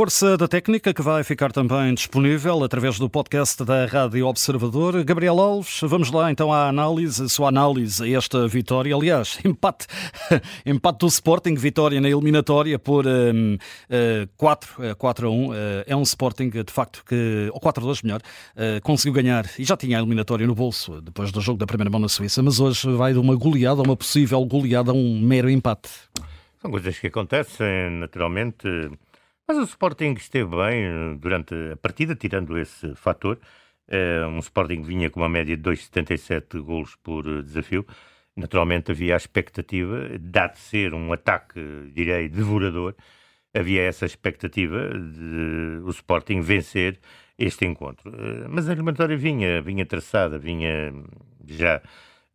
Força da Técnica, que vai ficar também disponível através do podcast da Rádio Observador. Gabriel Alves, vamos lá então à análise, a sua análise a esta vitória. Aliás, empate, empate do Sporting, vitória na eliminatória por um, uh, 4, 4 a 1. Uh, é um Sporting, de facto, que, ou 4 a 2 melhor, uh, conseguiu ganhar e já tinha a eliminatória no bolso depois do jogo da primeira mão na Suíça, mas hoje vai de uma goleada, uma possível goleada a um mero empate. São coisas que acontecem naturalmente. Mas o Sporting esteve bem eh, durante a partida, tirando esse fator. É um Sporting vinha com uma média de 2,77 golos por eh, desafio. Naturalmente havia a expectativa, dado ser um ataque, direi, devorador, havia essa expectativa de o Sporting vencer este encontro. Mas a eliminatória vinha, vinha traçada, vinha já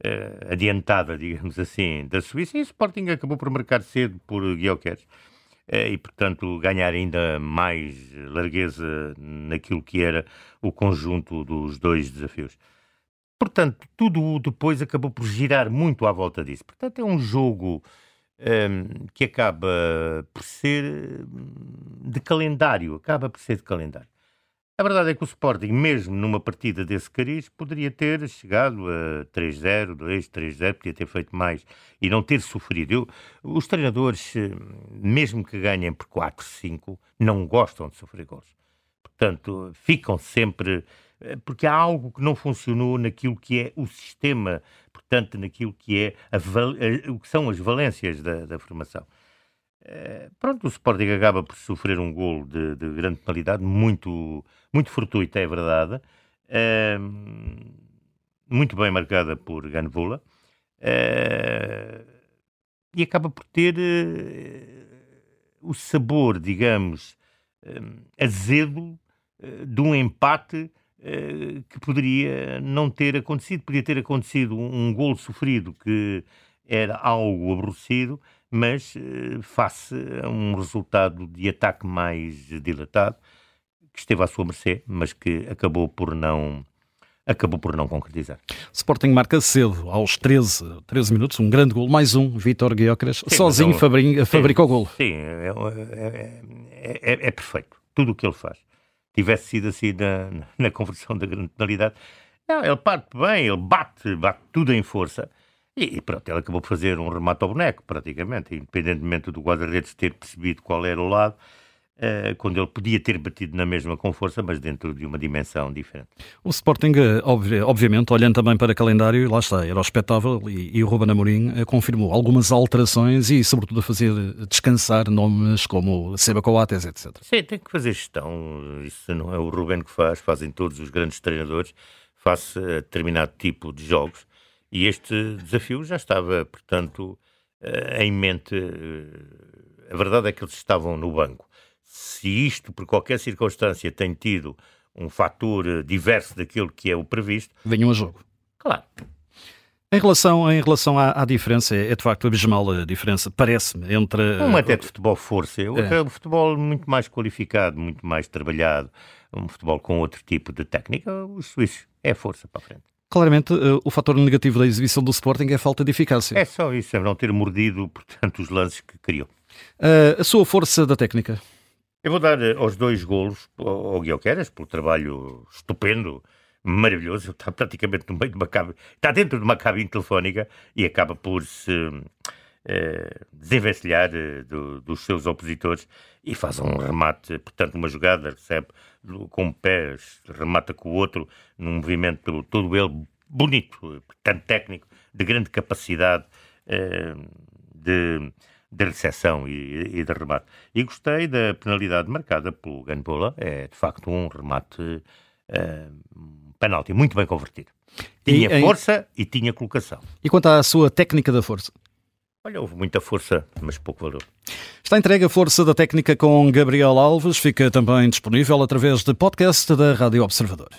uh, adiantada, digamos assim, da Suíça, e o Sporting acabou por marcar cedo por Guilherme eh, e, portanto, ganhar ainda mais largueza naquilo que era o conjunto dos dois desafios. Portanto, tudo depois acabou por girar muito à volta disso. Portanto, é um jogo um, ehm, que acaba por ser de calendário, acaba por ser de calendário. A verdade é que o Sporting, mesmo numa partida desse cariz, poderia ter chegado a 3-0, 2, 3-0, podia ter feito mais e não ter sofrido. Eu, os treinadores, eh, mesmo que ganhem por 4, 5, não gostam de sofrer gols. Portanto, ficam sempre. Eh, porque há algo que não funcionou naquilo que é o sistema, portanto, naquilo que, é a, o que são as valências da, da formação. Eh, pronto, o Sporting acaba por sofrer um gol de, de grande penalidade, muito, muito fortuita, é verdade. Uh, muito bem marcada por Ganvola. Uh, e acaba por ter o sabor, digamos, azedo de um empate que poderia não ter acontecido. Podia ter acontecido um, um gol sofrido que era algo aborrecido, mas uh, face a um resultado de ataque mais dilatado, que esteve à sua mercê, mas que acabou por não acabou por não concretizar. Sporting marca cedo, aos 13, 13 minutos, um grande gol, mais um, Vítor Guiocras, sozinho então, fabrica, fabrica o gol. Sim, é, é, é, é, perfeito, tudo o que ele faz. Tivesse sido assim na, na conversão da grande penalidade, não, ele parte bem, ele bate, bate tudo em força, e, pronto, ele acabou por fazer um remate ao boneco, praticamente, independentemente do guarda-redes ter percebido qual era o lado, uh, quando ele podia ter batido na mesma com força, mas dentro de uma dimensão diferente. O Sporting, eh, obviamente, olhando também para o calendário, lá está, era o espetável e, e o Ruben Amorim uh, confirmou algumas alterações e, sobretudo, a fazer descansar nomes como Seba Coates, etc. Sim, tem que fazer gestão. Isso não é o Ruben que faz, fazem todos os grandes treinadores, face a determinado tipo de jogos e este desafio já estava, portanto, eh, em mente. Eh, a verdade é que eles estavam no banco. Se isto, por qualquer circunstância, tem tido um fator eh, diverso daquilo que é o previsto. Venham a jogo. Claro. Em relação, em relação à, à, diferença, é de facto abismal a diferença, parece-me, entre. Um até de futebol força, é. um futebol muito mais qualificado, muito mais trabalhado, um futebol com outro tipo de técnica, os suíços é força para a frente. Claramente, uh, o fator negativo da exibição do Sporting é a falta de eficácia. É só isso, é não ter mordido, portanto, os lances que criou. Uh, a sua força da técnica? Eu vou dar uh, aos dois golos ao Guilherme pelo trabalho estupendo, maravilhoso. Está praticamente no meio de uma cabine, está dentro de uma cabine telefónica e acaba por se uh, desenvencilhar uh, do, dos seus opositores e faz um remate, portanto, uma jogada, recebe com pés, remata com o outro, num movimento todo ele bonito, portanto técnico, de grande capacidade uh, de, de recepção e, e, de remate. E gostei da penalidade marcada pelo Ganbola, é de facto um remate, um penalti muito bem convertido. Tinha e, força em... e tinha colocação. E quanto à sua técnica da força? Olha, houve muita força, mas pouco valor. Está entregue a Força da Técnica com Gabriel Alves. Fica também disponível através de podcast da Rádio Observador.